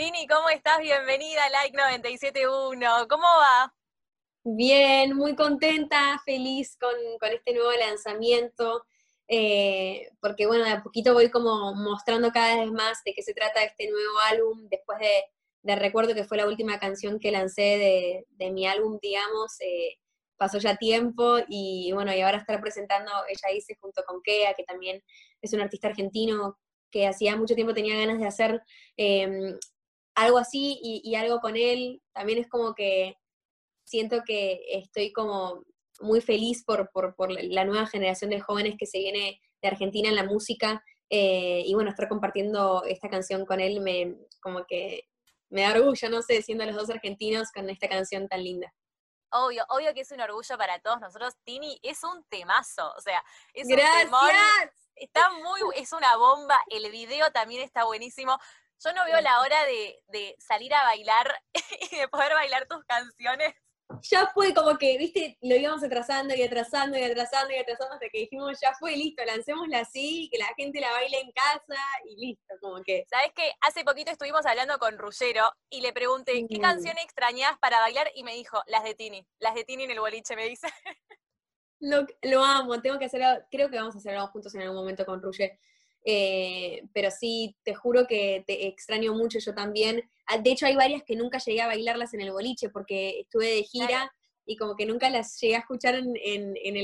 Tini, ¿cómo estás? Bienvenida a Like 97.1. ¿Cómo va? Bien, muy contenta, feliz con, este nuevo lanzamiento, eh, porque bueno, de a poquito voy como mostrando cada vez más de qué se trata este nuevo álbum, después de, recuerdo que fue la última canción que lancé de, mi álbum, digamos, eh, pasó ya tiempo y bueno, y ahora estar presentando, ella dice, junto con Kea, que también es un artista argentino que hacía mucho tiempo tenía ganas de hacer em, algo así y, algo con él, también es como que siento que estoy como muy feliz por, la nueva generación de jóvenes que se viene de Argentina en la música. Eh, y bueno, estar compartiendo esta canción con él me como que me da orgullo, no sé, siendo los dos argentinos con esta canción tan linda. Obvio, obvio que es un orgullo para todos nosotros. Tini es un temazo, o sea, es un temor. Está muy, es una bomba. El video también está buenísimo. Yo no veo la hora de, salir a bailar y de poder bailar tus canciones. Ya fue como que, viste, lo íbamos atrasando y atrasando y atrasando y atrasando hasta que dijimos, ya fue, listo, lancémosla así, que la gente la baile en casa y listo, como que. ¿Sabes qué? Hace poquito estuvimos hablando con Ruggero y le pregunté, ¿qué canción extrañas para bailar? Y me dijo, las de Tini, las de Tini en el boliche, me dice. Lo, lo amo, tengo que hacerlo, creo que vamos a hacerlo juntos en algún momento con Ruggero. Eh, pero sí, te juro que te extraño mucho yo también. Ah, de hecho, hay varias que nunca llegué a bailarlas en el boliche porque estuve de gira y como que nunca las llegué a escuchar en, el, en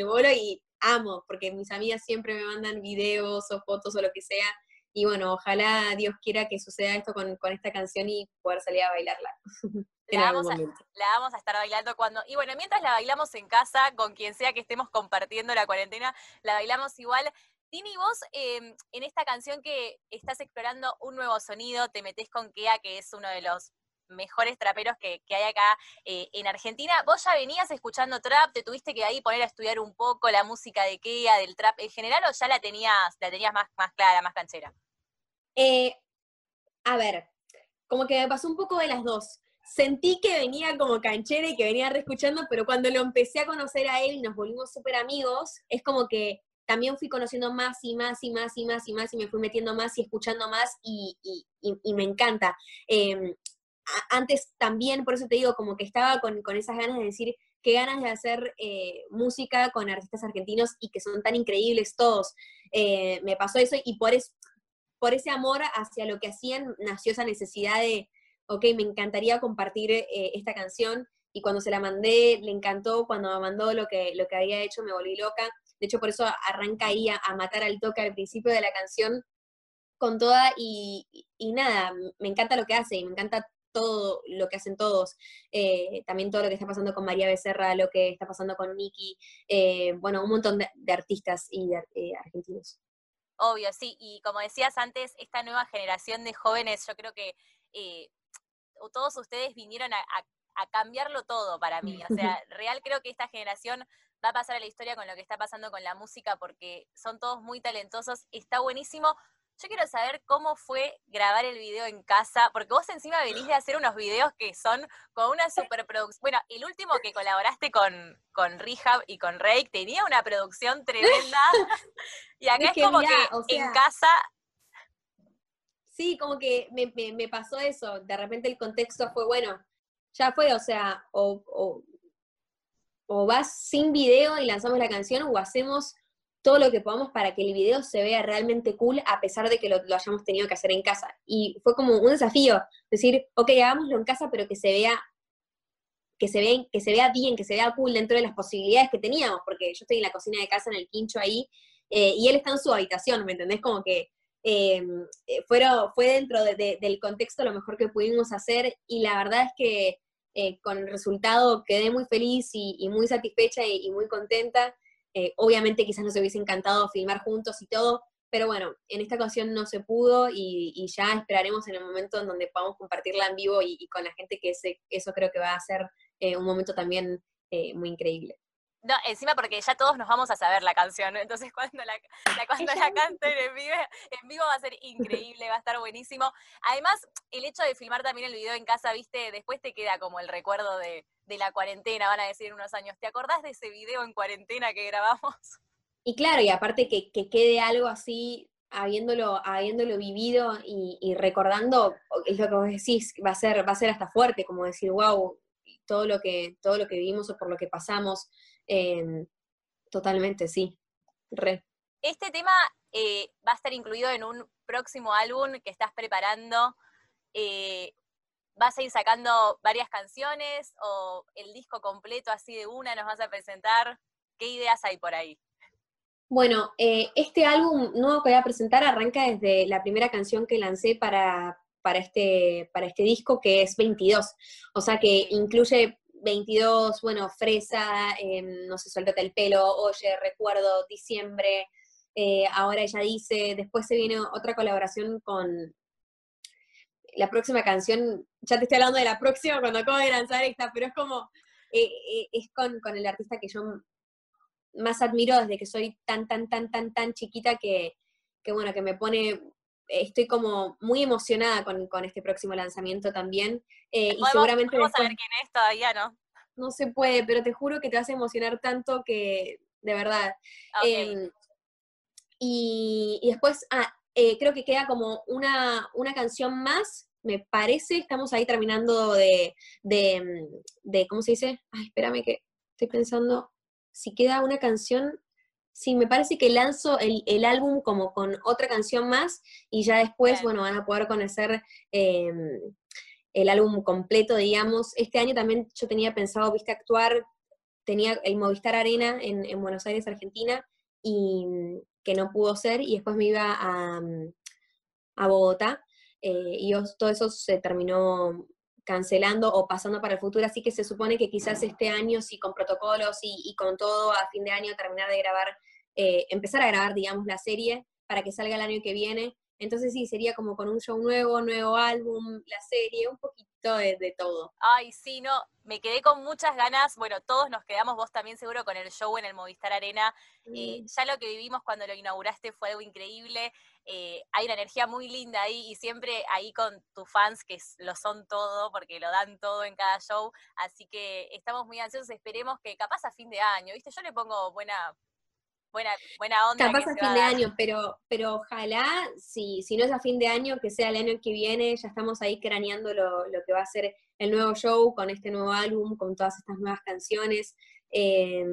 el bolo y amo, porque mis amigas siempre me mandan videos o fotos o lo que sea. Y bueno, ojalá Dios quiera que suceda esto con, con esta canción y poder salir a bailarla. La vamos, a, la vamos, a, estar bailando cuando. Y bueno, mientras la bailamos en casa, con quien sea que estemos compartiendo la cuarentena, la bailamos igual. Tini, vos em, en esta canción que estás explorando un nuevo sonido, te metés con Kea, que es uno de los mejores traperos que, hay acá eh, en Argentina. ¿Vos ya venías escuchando trap? ¿Te tuviste que ahí poner a estudiar un poco la música de Kea, del trap en general, o ya la tenías, la tenías más, más clara, más canchera? Eh, a ver, como que me pasó un poco de las dos. Sentí que venía como canchera y que venía reescuchando, pero cuando lo empecé a conocer a él y nos volvimos súper amigos, es como que también fui conociendo más y más y más y más y más y me fui metiendo más y escuchando más y, me encanta. Em, antes también, por eso te digo, como que estaba con, esas ganas de decir qué ganas de hacer eh, música con artistas argentinos y que son tan increíbles todos. Eh, me pasó eso y por, por ese amor hacia lo que hacían nació esa necesidad de, ok, me encantaría compartir eh, esta canción y cuando se la mandé le encantó, cuando me mandó lo que, lo que había hecho me volví loca. De hecho, por eso arranca ahí a, matar al toque al principio de la canción con toda y, nada, me encanta lo que hace y me encanta todo lo que hacen todos, eh, también todo lo que está pasando con María Becerra, lo que está pasando con Nicky, eh, bueno, un montón de, artistas y de, eh, argentinos. Obvio, sí, y como decías antes, esta nueva generación de jóvenes, yo creo que todos ustedes vinieron a, a cambiarlo todo para mí. O sea, real creo que esta generación va a pasar a la historia con lo que está pasando con la música porque son todos muy talentosos, está buenísimo. Yo quiero saber cómo fue grabar el video en casa, porque vos encima venís de hacer unos videos que son con una superproducción. Bueno, el último que colaboraste con, con Rehab y con Rake tenía una producción tremenda. y acá es, como que en casa. Sí, como que me, me, pasó eso. De repente el contexto fue bueno. Ya fue, o sea, o o vas sin video y lanzamos la canción o hacemos todo lo que podamos para que el video se vea realmente cool a pesar de que lo, hayamos tenido que hacer en casa. Y fue como un desafío, decir, ok, hagámoslo en casa, pero que se vea que se, vea, que se vea bien, que se vea cool dentro de las posibilidades que teníamos, porque yo estoy en la cocina de casa, en el quincho ahí, eh, y él está en su habitación, ¿me entendés? Como que em, eh, fue dentro del contexto lo mejor que pudimos hacer, y la verdad es que eh, con el resultado quedé muy feliz y, muy satisfecha y, muy contenta. Eh, obviamente quizás nos hubiese encantado filmar juntos y todo, pero bueno, en esta ocasión no se pudo y, ya esperaremos en el momento en donde podamos compartirla en vivo y, con la gente que eso creo que va a ser eh, un momento también muy increíble. No, encima porque ya todos nos vamos a saber la canción, entonces cuando la, cuando la canten en vivo, en vivo va a ser increíble, va a estar buenísimo. Además, el hecho de filmar también el video en casa, viste, después te queda como el recuerdo de, la cuarentena, van a decir en unos años. ¿Te acordás de ese video en cuarentena que grabamos? Y claro, y aparte que, quede algo así habiéndolo, habiéndolo vivido y, recordando, es lo que vos decís, va a ser, va a ser hasta fuerte, como decir, wow, todo lo que, todo lo que vivimos o por lo que pasamos. Em, totalmente, sí. Re. Este tema eh, va a estar incluido en un próximo álbum que estás preparando. Eh, ¿Vas a ir sacando varias canciones o el disco completo así de una nos vas a presentar? ¿Qué ideas hay por ahí? Bueno, eh, este álbum nuevo que voy a presentar arranca desde la primera canción que lancé para, para, este, para este disco, que es 22. O sea que incluye 22, bueno, Fresa, em, no sé, suéltate el pelo, Oye, recuerdo, diciembre. Eh, ahora ella dice, después se viene otra colaboración con la próxima canción, ya te estoy hablando de la próxima cuando acabo de lanzar esta, pero es como, eh, es con, con el artista que yo más admiro desde que soy tan, tan, tan, tan, tan chiquita que, bueno, que me pone, estoy como muy emocionada con, este próximo lanzamiento también. Eh, y seguramente... Vamos a ver quién es todavía, ¿no? No se puede, pero te juro que te vas a emocionar tanto que, de verdad. Em, y, después, ah, eh, creo que queda como una, una canción más me parece, estamos ahí terminando de, de, de, ¿cómo se dice? Ay, espérame que estoy pensando si queda una canción, sí, me parece que lanzo el, álbum como con otra canción más y ya después, bueno, van a poder conocer em, el álbum completo, digamos. Este año también yo tenía pensado, viste, actuar, tenía el Movistar Arena en, Buenos Aires, Argentina, y que no pudo ser, y después me iba a, a Bogotá, eh, y todo eso se terminó cancelando o pasando para el futuro, así que se supone que quizás este año, sí, con protocolos y, con todo, a fin de año terminar de grabar, eh, empezar a grabar, digamos, la serie para que salga el año que viene. Entonces sí, sería como con un show nuevo, nuevo álbum, la serie, un poquito de, todo. Ay, sí, no, me quedé con muchas ganas, bueno, todos nos quedamos, vos también seguro, con el show en el Movistar Arena. Eh, ya lo que vivimos cuando lo inauguraste fue algo increíble. Eh, hay una energía muy linda ahí y siempre ahí con tus fans que lo son todo porque lo dan todo en cada show, así que estamos muy ansiosos, esperemos que capaz a fin de año, ¿viste? Yo le pongo buena buena, buena onda. Capaz a fin de año, pero, pero ojalá, si, si no es a fin de año, que sea el año que viene, ya estamos ahí craneando lo, lo que va a ser el nuevo show, con este nuevo álbum, con todas estas nuevas canciones. Eh,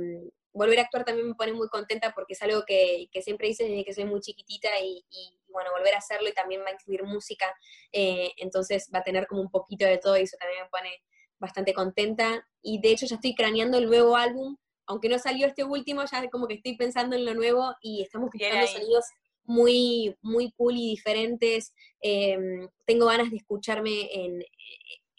volver a actuar también me pone muy contenta porque es algo que, siempre hice desde que soy muy chiquitita y, bueno, volver a hacerlo y también va a incluir música, eh, entonces va a tener como un poquito de todo y eso también me pone bastante contenta. Y de hecho ya estoy craneando el nuevo álbum, aunque no salió este último, ya como que estoy pensando en lo nuevo y estamos buscando sonidos muy, muy cool y diferentes. Em, tengo ganas de escucharme en,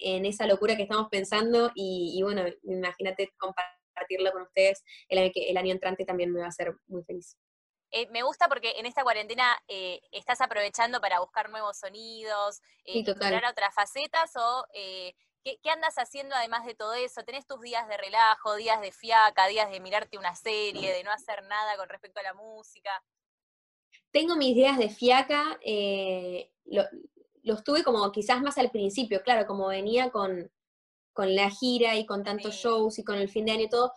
esa locura que estamos pensando y, y bueno, imagínate compartir compartirlo con ustedes el año, el año entrante también me va a hacer muy feliz. Eh, me gusta porque en esta cuarentena eh, estás aprovechando para buscar nuevos sonidos, eh, explorar otras facetas o eh, ¿qué, andas haciendo además de todo eso? ¿Tenés tus días de relajo, días de fiaca, días de mirarte una serie, de no hacer nada con respecto a la música? Tengo mis días de fiaca, lo, los tuve como quizás más al principio, claro, como venía con, con la gira y con tantos shows y con el fin de año y todo,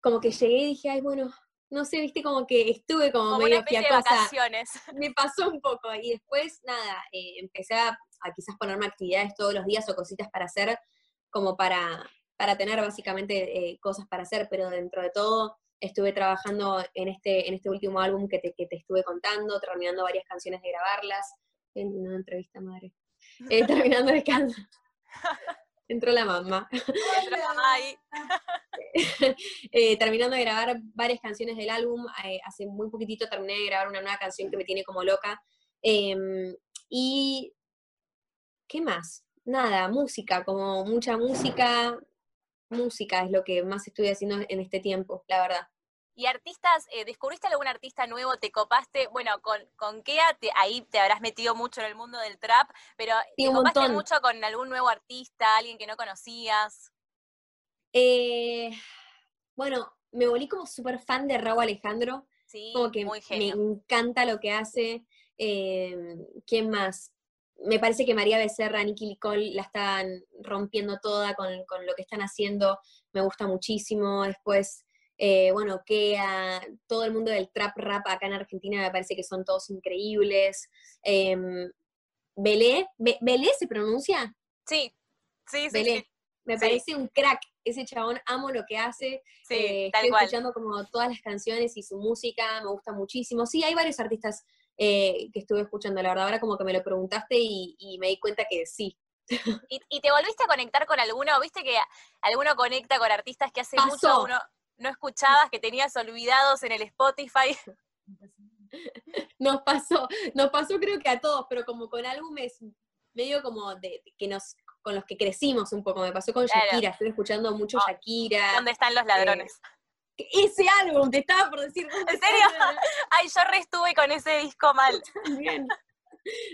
como que llegué y dije, ay, bueno, no sé, viste, como que estuve como, medio fiacosa. Me pasó un poco y después, nada, eh, empecé a, quizás ponerme actividades todos los días o cositas para hacer, como para, para tener básicamente eh, cosas para hacer, pero dentro de todo estuve trabajando en este, en este último álbum que te, que te estuve contando, terminando varias canciones de grabarlas, en una entrevista madre, eh, terminando de cantar. entró la mamá. Entró mamá ahí. Eh, terminando de grabar varias canciones del álbum, eh, hace muy poquitito terminé de grabar una nueva canción que me tiene como loca. Em, y, ¿qué más? Nada, música, como mucha música, música es lo que más estoy haciendo en este tiempo, la verdad. Y artistas, eh, ¿descubriste algún artista nuevo? ¿Te copaste? Bueno, con, con Kea ahí te habrás metido mucho en el mundo del trap, pero ¿te copaste mucho con algún nuevo artista, alguien que no conocías? Eh, bueno, me volví como súper fan de Raúl Alejandro. Sí, como que muy me encanta lo que hace. Eh, ¿Quién más? Me parece que María Becerra, Nicky Nicole la están rompiendo toda con, con lo que están haciendo. Me gusta muchísimo. Después eh, bueno, que todo el mundo del trap rap acá en Argentina me parece que son todos increíbles. Em, Belé, ¿Belé se pronuncia? Sí, sí, sí. Me parece un crack ese chabón, amo lo que hace. Sí, eh, estoy cual. escuchando como todas las canciones y su música, me gusta muchísimo. Sí, hay varios artistas eh, que estuve escuchando, la verdad, ahora como que me lo preguntaste y, me di cuenta que sí. ¿Y, te volviste a conectar con alguno? ¿Viste que alguno conecta con artistas que hace mucho uno no escuchabas, que tenías olvidados en el Spotify? Nos pasó, nos pasó creo que a todos, pero como con álbumes medio como de, que nos con los que crecimos un poco. Me pasó con Shakira, estoy escuchando mucho oh, Shakira. ¿Dónde están los ladrones? Eh, ese álbum, te estaba por decir. ¿En serio? Ay, yo re estuve con ese disco mal. Bien.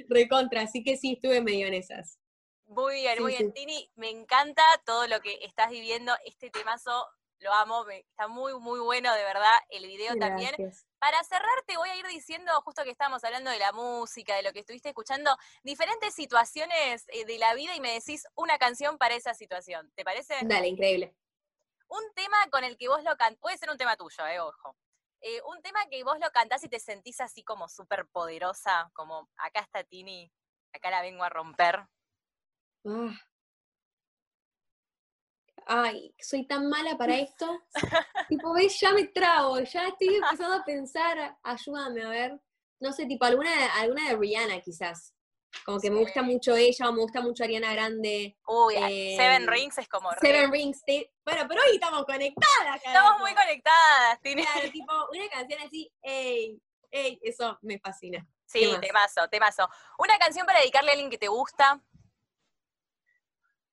Recontra, así que sí, estuve medio en esas. Muy bien, muy bien. Tini, me encanta todo lo que estás viviendo. Este temazo lo amo, está muy, muy bueno, de verdad. El video también. Para cerrar, te voy a ir diciendo, justo que estábamos hablando de la música, de lo que estuviste escuchando, diferentes situaciones eh, de la vida y me decís una canción para esa situación. ¿Te parece? Dale, increíble. Un tema con el que vos lo cantás, puede ser un tema tuyo, eh, ojo. Eh, un tema que vos lo cantás y te sentís así como súper poderosa, como acá está Tini, acá la vengo a romper. Ah, ay, soy tan mala para esto. tipo, ves, ya me trago, ya estoy empezando a pensar, ayúdame a ver. No sé, tipo, alguna, alguna de Rihanna quizás. Como que me gusta mucho ella, o me gusta mucho Ariana Grande. Uy, Seven em, Rings es como. Seven Rings, bueno, pero hoy estamos conectadas, Estamos muy conectadas, tiene. Claro, tipo, una canción así, ey, ey, eso me fascina. Sí, temazo, temazo. Una canción para dedicarle a alguien que te gusta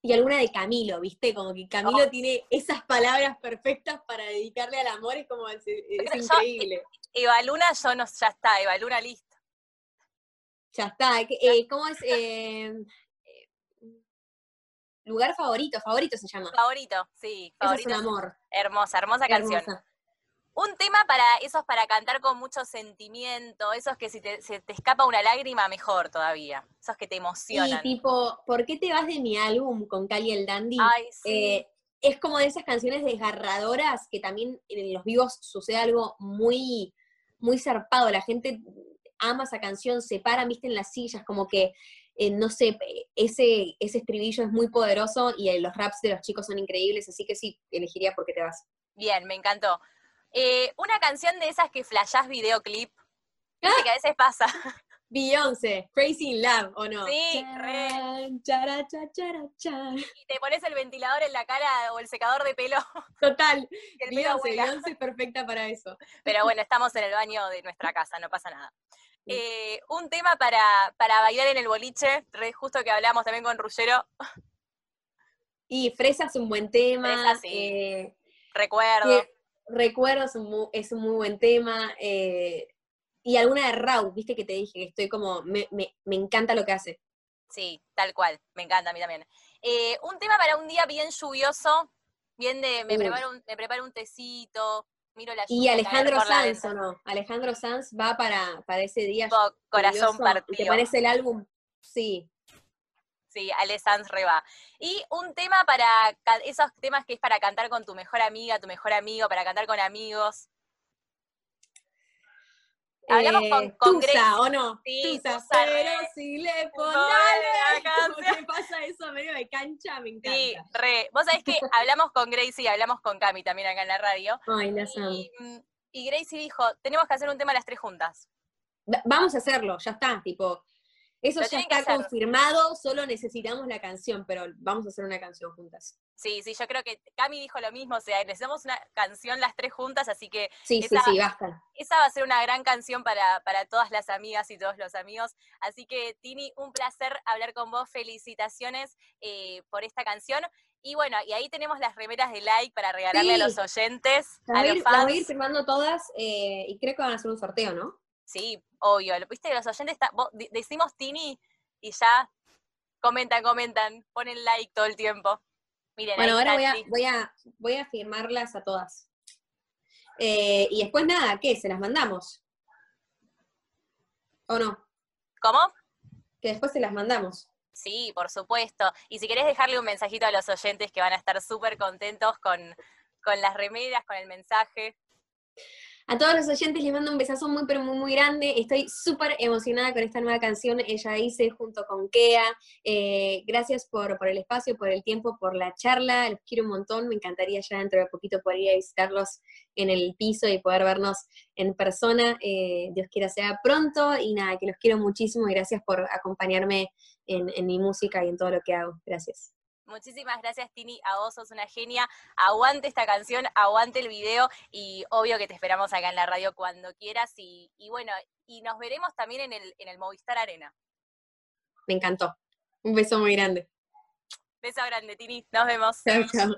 y alguna de Camilo, ¿viste? Como que Camilo oh. tiene esas palabras perfectas para dedicarle al amor, es como, es, increíble. Eva Luna, yo no, ya está, Eva Luna listo. Ya está, eh, ¿cómo es? Eh, lugar favorito, favorito se llama. Favorito, sí. Favorito. es un amor. Hermosa, hermosa canción. Un tema para esos para cantar con mucho sentimiento, esos que si te, se te escapa una lágrima, mejor todavía. Esos que te emocionan. Y tipo, ¿por qué te vas de mi álbum con Cali el Dandy? Ay, sí. Eh, es como de esas canciones desgarradoras que también en los vivos sucede algo muy, muy zarpado. La gente ama esa canción, se paran, viste, en las sillas, como que, eh, no sé, ese, ese estribillo es muy poderoso y los raps de los chicos son increíbles, así que sí, elegiría por qué te vas. Bien, me encantó. Eh, una canción de esas que flashás videoclip. que a veces pasa. Beyoncé, Crazy in Love, ¿o no? Sí, re. Y te pones el ventilador en la cara o el secador de pelo. Total. Beyoncé, Beyoncé es perfecta para eso. Pero bueno, estamos en el baño de nuestra casa, no pasa nada. Eh, un tema para, para bailar en el boliche, re justo que hablamos también con Ruggero. Y Fresa es un buen tema. Fresa, sí. Eh, Recuerdo. Recuerdo es un muy, buen tema. Eh, y alguna de Raúl, viste que te dije que estoy como, me, encanta lo que hace. Sí, tal cual, me encanta a mí también. Eh, un tema para un día bien lluvioso, bien de, me, preparo, un, me preparo un tecito, miro la lluvia. Y Alejandro Sanz, ¿o no? Alejandro Sanz va para, para ese día. Corazón partido. ¿Te parece el álbum? Sí, Sí, Ale Sanz reba. Y un tema para esos temas que es para cantar con tu mejor amiga, tu mejor amigo, para cantar con amigos. Hablamos con, eh, con Tusa, ¿o no? Sí, Tusa, pero si le pones ¿Qué pasa eso medio de cancha? Me encanta. Sí, re. Vos sabés que hablamos con Gracie y hablamos con Cami también acá en la radio. Ay, la y, mm, y Gracie dijo, tenemos que hacer un tema las tres juntas. Vamos a hacerlo, ya está, tipo, eso ya está confirmado, solo necesitamos la canción, pero vamos a hacer una canción juntas. Sí, sí, yo creo que Cami dijo lo mismo, o sea, necesitamos una canción las tres juntas, así que... Sí, esa, sí, sí, basta. Esa va a ser una gran canción para, para todas las amigas y todos los amigos. Así que, Tini, un placer hablar con vos, felicitaciones eh, por esta canción. Y bueno, y ahí tenemos las remeras de like para regalarle a los oyentes, a los fans. Las voy a ir firmando todas eh, y creo que van a hacer un sorteo, ¿no? Sí, obvio. Viste que los oyentes decimos Tini y ya comentan, comentan, ponen like todo el tiempo. Miren, bueno, ahora voy a, voy, a, voy a firmarlas a todas. Eh, y después nada, ¿qué? ¿Se las mandamos? ¿O no? ¿Cómo? Que después se las mandamos. Sí, por supuesto. Y si querés dejarle un mensajito a los oyentes que van a estar súper contentos con con las remeras, con el mensaje. A todos los oyentes les mando un besazo muy, pero muy, muy grande. Estoy súper emocionada con esta nueva canción. Ella hice junto con Kea. Eh, gracias por, por, el espacio, por el tiempo, por la charla. Los quiero un montón. Me encantaría ya dentro de poquito poder ir a visitarlos en el piso y poder vernos en persona. Eh, Dios quiera sea pronto. Y nada, que los quiero muchísimo y gracias por acompañarme en, en mi música y en todo lo que hago. Gracias. Muchísimas gracias, Tini. A vos sos una genia. Aguante esta canción, aguante el video y obvio que te esperamos acá en la radio cuando quieras. Y, y bueno, y nos veremos también en el, en el Movistar Arena. Me encantó. Un beso muy grande. Beso grande, Tini. Nos vemos. Chao, chao.